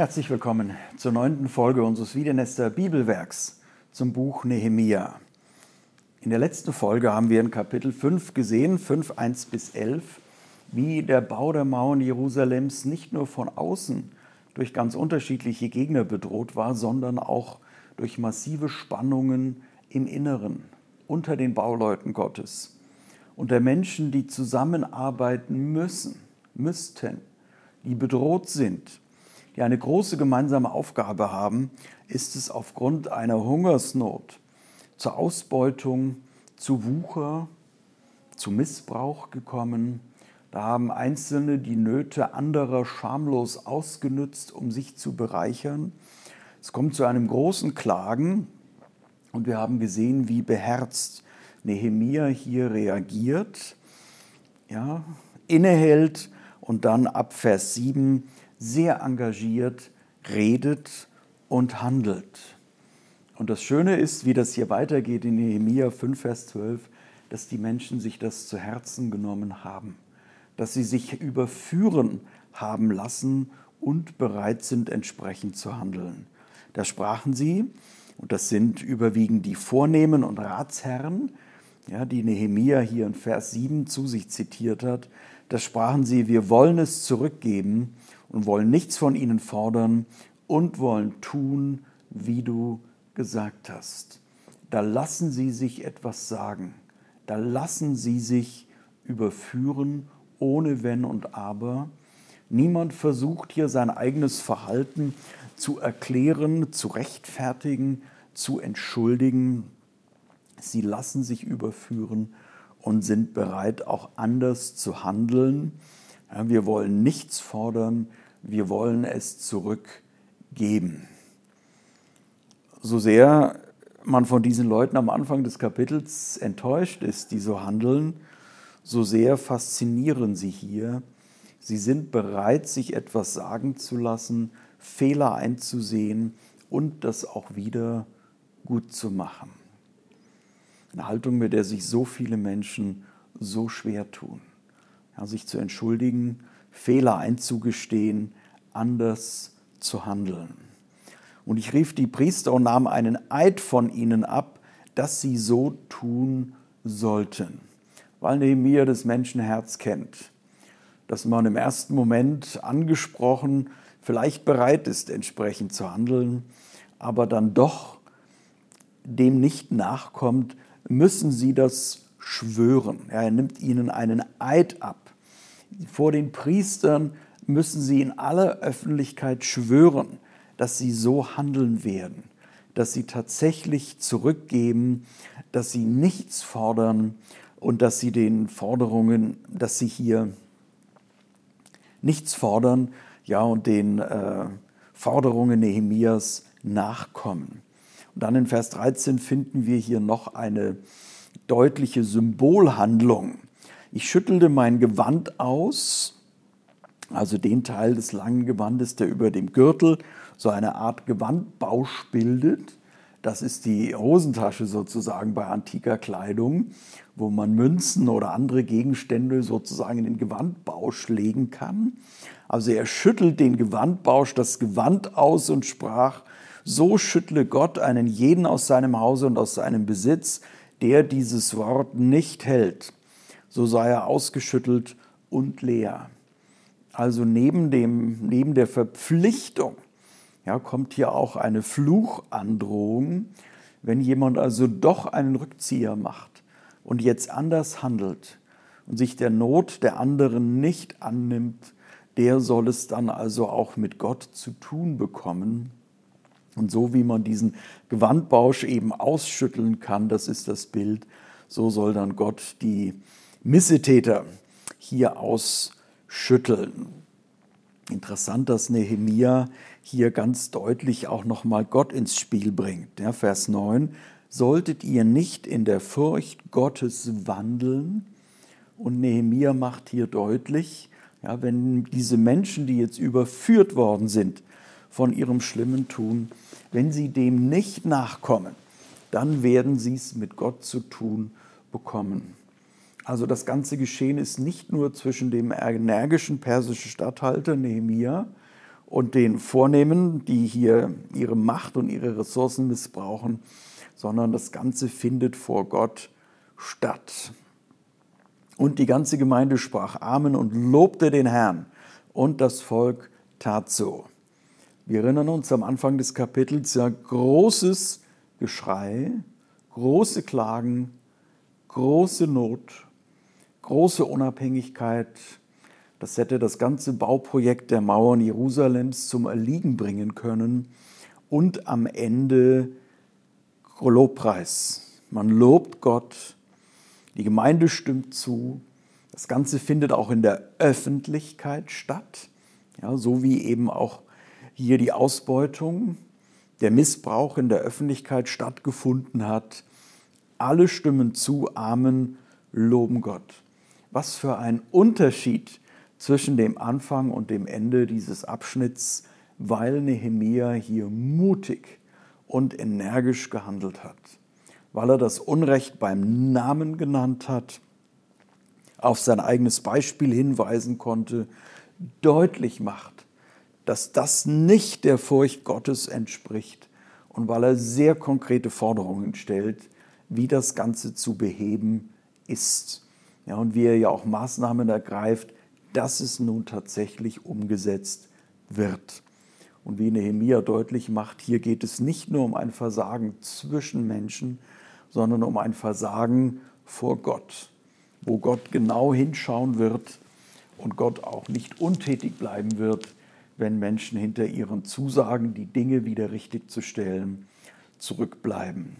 Herzlich willkommen zur neunten Folge unseres Wiedenester Bibelwerks zum Buch Nehemia. In der letzten Folge haben wir in Kapitel 5 gesehen, 5, 1 bis 11, wie der Bau der Mauern Jerusalems nicht nur von außen durch ganz unterschiedliche Gegner bedroht war, sondern auch durch massive Spannungen im Inneren unter den Bauleuten Gottes, unter Menschen, die zusammenarbeiten müssen, müssten, die bedroht sind die eine große gemeinsame Aufgabe haben, ist es aufgrund einer Hungersnot zur Ausbeutung, zu Wucher, zu Missbrauch gekommen. Da haben Einzelne die Nöte anderer schamlos ausgenützt, um sich zu bereichern. Es kommt zu einem großen Klagen und wir haben gesehen, wie beherzt Nehemia hier reagiert, ja, innehält und dann ab Vers 7 sehr engagiert redet und handelt. Und das Schöne ist, wie das hier weitergeht in Nehemiah 5, Vers 12, dass die Menschen sich das zu Herzen genommen haben, dass sie sich überführen haben lassen und bereit sind, entsprechend zu handeln. Da sprachen sie, und das sind überwiegend die Vornehmen und Ratsherren, ja, die Nehemia hier in Vers 7 zu sich zitiert hat, da sprachen sie, wir wollen es zurückgeben und wollen nichts von ihnen fordern und wollen tun, wie du gesagt hast. Da lassen sie sich etwas sagen. Da lassen sie sich überführen, ohne Wenn und Aber. Niemand versucht hier sein eigenes Verhalten zu erklären, zu rechtfertigen, zu entschuldigen. Sie lassen sich überführen und sind bereit, auch anders zu handeln. Wir wollen nichts fordern, wir wollen es zurückgeben. So sehr man von diesen Leuten am Anfang des Kapitels enttäuscht ist, die so handeln, so sehr faszinieren sie hier. Sie sind bereit, sich etwas sagen zu lassen, Fehler einzusehen und das auch wieder gut zu machen. Eine Haltung, mit der sich so viele Menschen so schwer tun. Ja, sich zu entschuldigen, Fehler einzugestehen, anders zu handeln. Und ich rief die Priester und nahm einen Eid von ihnen ab, dass sie so tun sollten. Weil Nehemiah das Menschenherz kennt, dass man im ersten Moment angesprochen vielleicht bereit ist, entsprechend zu handeln, aber dann doch dem nicht nachkommt, müssen sie das schwören. Er nimmt ihnen einen Eid ab vor den Priestern müssen sie in aller Öffentlichkeit schwören, dass sie so handeln werden, dass sie tatsächlich zurückgeben, dass sie nichts fordern und dass sie den Forderungen, dass sie hier nichts fordern, ja, und den äh, Forderungen Nehemias nachkommen. Und dann in Vers 13 finden wir hier noch eine deutliche Symbolhandlung. Ich schüttelte mein Gewand aus, also den Teil des langen Gewandes, der über dem Gürtel so eine Art Gewandbausch bildet. Das ist die Hosentasche sozusagen bei antiker Kleidung, wo man Münzen oder andere Gegenstände sozusagen in den Gewandbausch legen kann. Also er schüttelt den Gewandbausch, das Gewand aus und sprach, so schüttle Gott einen jeden aus seinem Hause und aus seinem Besitz, der dieses Wort nicht hält so sei er ausgeschüttelt und leer. Also neben, dem, neben der Verpflichtung ja, kommt hier auch eine Fluchandrohung, wenn jemand also doch einen Rückzieher macht und jetzt anders handelt und sich der Not der anderen nicht annimmt, der soll es dann also auch mit Gott zu tun bekommen. Und so wie man diesen Gewandbausch eben ausschütteln kann, das ist das Bild, so soll dann Gott die Missetäter hier ausschütteln. Interessant, dass Nehemia hier ganz deutlich auch nochmal Gott ins Spiel bringt. Ja, Vers 9, solltet ihr nicht in der Furcht Gottes wandeln? Und Nehemia macht hier deutlich, ja, wenn diese Menschen, die jetzt überführt worden sind von ihrem schlimmen Tun, wenn sie dem nicht nachkommen, dann werden sie es mit Gott zu tun bekommen. Also das ganze Geschehen ist nicht nur zwischen dem energischen persischen Statthalter Nehemia und den Vornehmen, die hier ihre Macht und ihre Ressourcen missbrauchen, sondern das Ganze findet vor Gott statt. Und die ganze Gemeinde sprach Amen und lobte den Herrn. Und das Volk tat so. Wir erinnern uns am Anfang des Kapitels ja großes Geschrei, große Klagen, große Not, große Unabhängigkeit. Das hätte das ganze Bauprojekt der Mauern Jerusalems zum Erliegen bringen können. Und am Ende Lobpreis. Man lobt Gott, die Gemeinde stimmt zu. Das Ganze findet auch in der Öffentlichkeit statt, ja, so wie eben auch hier die Ausbeutung, der Missbrauch in der Öffentlichkeit stattgefunden hat. Alle stimmen zu, Amen, loben Gott. Was für ein Unterschied zwischen dem Anfang und dem Ende dieses Abschnitts, weil Nehemia hier mutig und energisch gehandelt hat, weil er das Unrecht beim Namen genannt hat, auf sein eigenes Beispiel hinweisen konnte, deutlich macht, dass das nicht der Furcht Gottes entspricht und weil er sehr konkrete Forderungen stellt, wie das Ganze zu beheben ist. Ja, und wie er ja auch Maßnahmen ergreift, dass es nun tatsächlich umgesetzt wird. Und wie Nehemia deutlich macht, hier geht es nicht nur um ein Versagen zwischen Menschen, sondern um ein Versagen vor Gott, wo Gott genau hinschauen wird und Gott auch nicht untätig bleiben wird, wenn Menschen hinter ihren Zusagen, die Dinge wieder richtig zu stellen, zurückbleiben.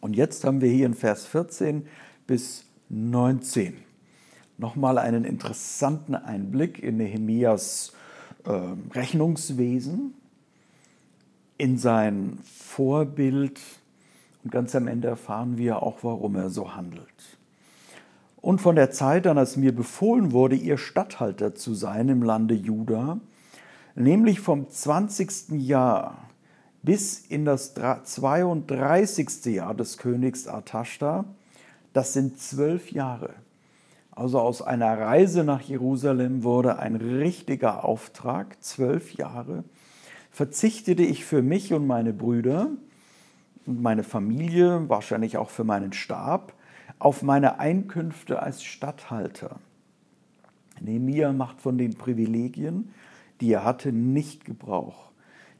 Und jetzt haben wir hier in Vers 14 bis 19 nochmal einen interessanten Einblick in Nehemias äh, Rechnungswesen, in sein Vorbild und ganz am Ende erfahren wir auch, warum er so handelt. Und von der Zeit an, als mir befohlen wurde, ihr Statthalter zu sein im Lande Juda, nämlich vom 20. Jahr bis in das 32. Jahr des Königs Artashta, das sind zwölf Jahre. Also aus einer Reise nach Jerusalem wurde ein richtiger Auftrag, zwölf Jahre, verzichtete ich für mich und meine Brüder und meine Familie, wahrscheinlich auch für meinen Stab, auf meine Einkünfte als Statthalter. Nehemiah macht von den Privilegien, die er hatte, nicht Gebrauch.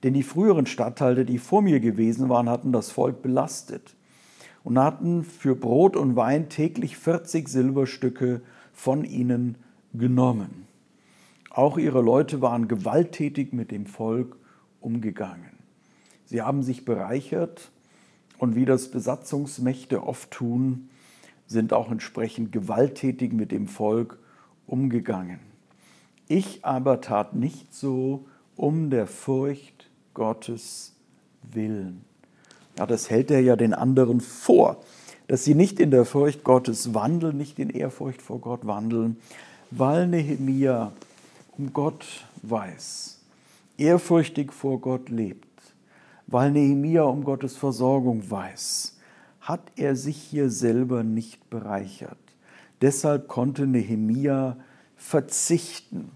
Denn die früheren Statthalter, die vor mir gewesen waren, hatten das Volk belastet und hatten für Brot und Wein täglich 40 Silberstücke von ihnen genommen. Auch ihre Leute waren gewalttätig mit dem Volk umgegangen. Sie haben sich bereichert und wie das Besatzungsmächte oft tun, sind auch entsprechend gewalttätig mit dem Volk umgegangen. Ich aber tat nicht so um der Furcht Gottes willen. Ja, das hält er ja den anderen vor, dass sie nicht in der Furcht Gottes wandeln, nicht in Ehrfurcht vor Gott wandeln, weil Nehemia um Gott weiß, ehrfürchtig vor Gott lebt, weil Nehemia um Gottes Versorgung weiß, hat er sich hier selber nicht bereichert. Deshalb konnte Nehemia verzichten.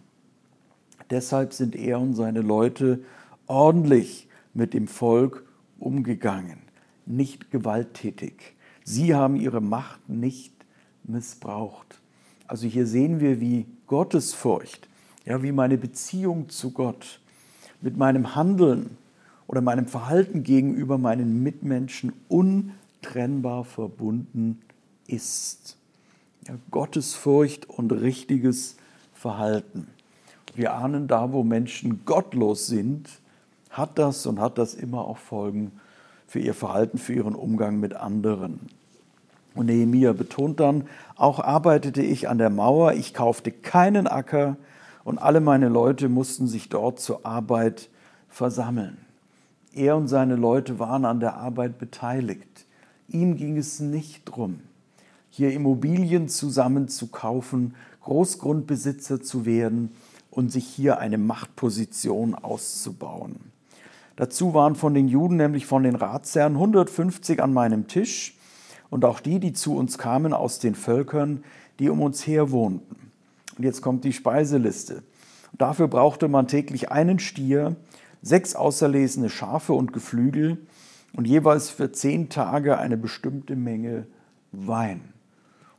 Deshalb sind er und seine Leute ordentlich mit dem Volk umgegangen, nicht gewalttätig. Sie haben ihre Macht nicht missbraucht. Also hier sehen wir, wie Gottesfurcht, ja, wie meine Beziehung zu Gott mit meinem Handeln oder meinem Verhalten gegenüber meinen Mitmenschen untrennbar verbunden ist. Ja, Gottesfurcht und richtiges Verhalten. Wir ahnen da, wo Menschen gottlos sind, hat das und hat das immer auch Folgen für ihr Verhalten, für ihren Umgang mit anderen. Und Nehemia betont dann, auch arbeitete ich an der Mauer, ich kaufte keinen Acker und alle meine Leute mussten sich dort zur Arbeit versammeln. Er und seine Leute waren an der Arbeit beteiligt. Ihm ging es nicht darum, hier Immobilien zusammen zu kaufen, Großgrundbesitzer zu werden und sich hier eine Machtposition auszubauen. Dazu waren von den Juden, nämlich von den Ratsherren, 150 an meinem Tisch und auch die, die zu uns kamen aus den Völkern, die um uns her wohnten. Und jetzt kommt die Speiseliste. Dafür brauchte man täglich einen Stier, sechs auserlesene Schafe und Geflügel und jeweils für zehn Tage eine bestimmte Menge Wein.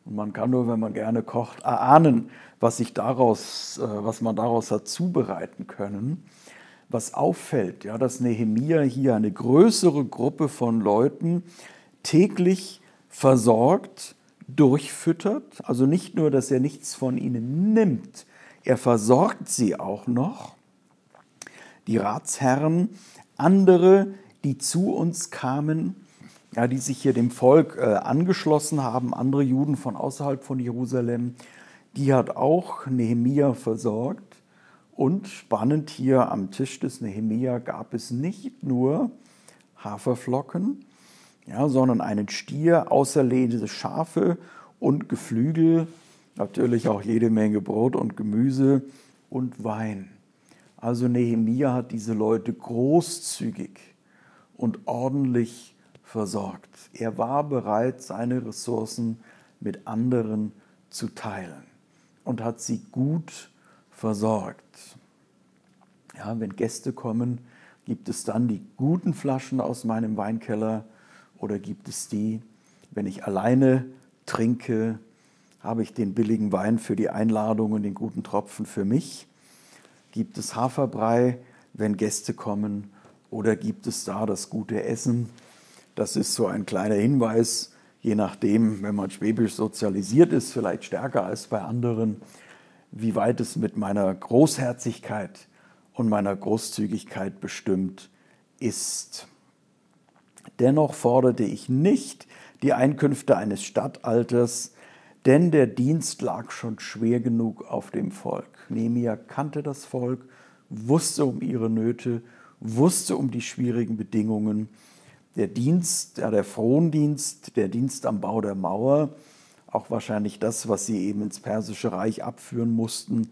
Und man kann nur, wenn man gerne kocht, erahnen, was, sich daraus, äh, was man daraus hat zubereiten können. Was auffällt, ja, dass Nehemia hier eine größere Gruppe von Leuten täglich versorgt, durchfüttert. Also nicht nur, dass er nichts von ihnen nimmt, er versorgt sie auch noch. Die Ratsherren, andere, die zu uns kamen, ja, die sich hier dem Volk äh, angeschlossen haben, andere Juden von außerhalb von Jerusalem, die hat auch Nehemia versorgt. Und spannend hier am Tisch des Nehemia gab es nicht nur Haferflocken, ja, sondern einen Stier, auserlehnte Schafe und Geflügel, natürlich auch jede Menge Brot und Gemüse und Wein. Also Nehemia hat diese Leute großzügig und ordentlich versorgt. Er war bereit, seine Ressourcen mit anderen zu teilen und hat sie gut versorgt. Ja, wenn Gäste kommen, gibt es dann die guten Flaschen aus meinem Weinkeller oder gibt es die, wenn ich alleine trinke, habe ich den billigen Wein für die Einladung und den guten Tropfen für mich? Gibt es Haferbrei, wenn Gäste kommen? Oder gibt es da das gute Essen? Das ist so ein kleiner Hinweis, je nachdem, wenn man schwäbisch sozialisiert ist, vielleicht stärker als bei anderen, wie weit es mit meiner Großherzigkeit und meiner Großzügigkeit bestimmt ist. Dennoch forderte ich nicht die Einkünfte eines Stadtalters, denn der Dienst lag schon schwer genug auf dem Volk. Nehemia kannte das Volk, wusste um ihre Nöte, wusste um die schwierigen Bedingungen. Der Dienst, ja, der Frondienst, der Dienst am Bau der Mauer, auch wahrscheinlich das, was sie eben ins Persische Reich abführen mussten,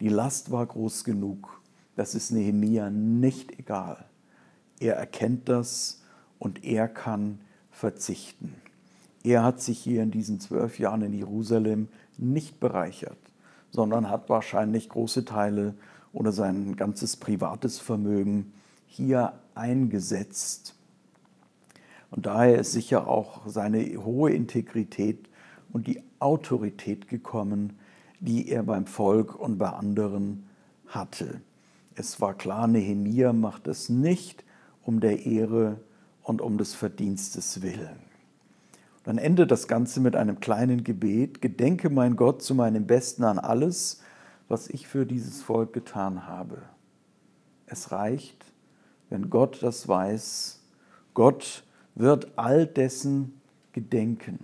die Last war groß genug. Das ist Nehemia nicht egal. Er erkennt das und er kann verzichten. Er hat sich hier in diesen zwölf Jahren in Jerusalem nicht bereichert, sondern hat wahrscheinlich große Teile oder sein ganzes privates Vermögen hier eingesetzt. Und daher ist sicher auch seine hohe Integrität und die Autorität gekommen, die er beim Volk und bei anderen hatte. Es war klar, Nehemia macht es nicht um der Ehre und um des Verdienstes willen. Dann endet das Ganze mit einem kleinen Gebet. Gedenke, mein Gott, zu meinem Besten an alles, was ich für dieses Volk getan habe. Es reicht, wenn Gott das weiß. Gott wird all dessen gedenken.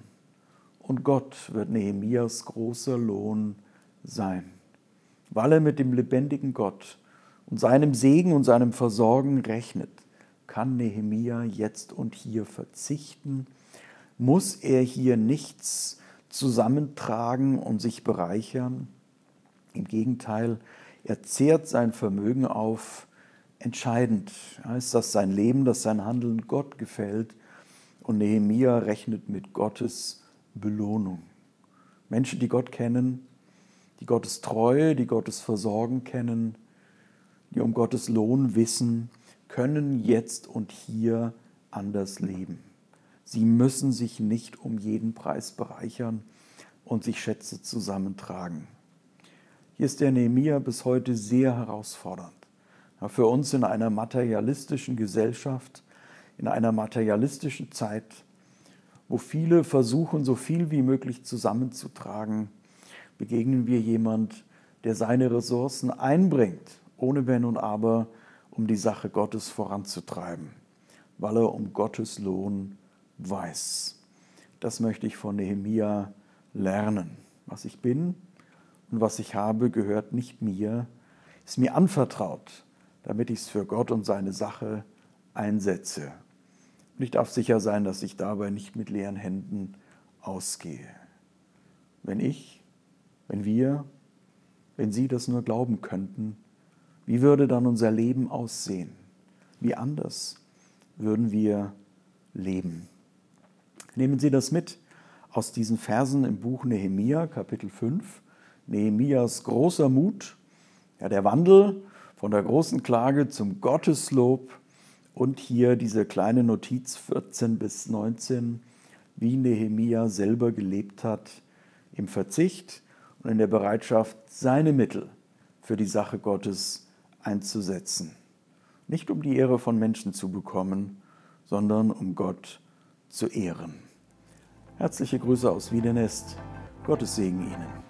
Und Gott wird Nehemias großer Lohn sein, weil er mit dem lebendigen Gott und seinem Segen und seinem Versorgen rechnet kann Nehemia jetzt und hier verzichten? Muss er hier nichts zusammentragen und sich bereichern? Im Gegenteil, er zehrt sein Vermögen auf. Entscheidend ist das sein Leben, dass sein Handeln Gott gefällt. Und Nehemia rechnet mit Gottes Belohnung. Menschen, die Gott kennen, die Gottes Treue, die Gottes Versorgen kennen, die um Gottes Lohn wissen, können jetzt und hier anders leben. Sie müssen sich nicht um jeden Preis bereichern und sich Schätze zusammentragen. Hier ist der Nehemia bis heute sehr herausfordernd. Für uns in einer materialistischen Gesellschaft, in einer materialistischen Zeit, wo viele versuchen, so viel wie möglich zusammenzutragen, begegnen wir jemand, der seine Ressourcen einbringt, ohne Wenn und Aber, um die Sache Gottes voranzutreiben, weil er um Gottes Lohn weiß. Das möchte ich von Nehemia lernen. Was ich bin und was ich habe, gehört nicht mir, ist mir anvertraut, damit ich es für Gott und seine Sache einsetze. Und ich darf sicher sein, dass ich dabei nicht mit leeren Händen ausgehe. Wenn ich, wenn wir, wenn Sie das nur glauben könnten, wie würde dann unser Leben aussehen? Wie anders würden wir leben? Nehmen Sie das mit aus diesen Versen im Buch Nehemia, Kapitel 5. Nehemias großer Mut Ja, der Wandel von der großen Klage zum Gotteslob und hier diese kleine Notiz 14 bis 19, wie Nehemia selber gelebt hat im Verzicht und in der Bereitschaft, seine Mittel für die Sache Gottes einzusetzen. Nicht um die Ehre von Menschen zu bekommen, sondern um Gott zu ehren. Herzliche Grüße aus Wiedenest. Gottes Segen Ihnen.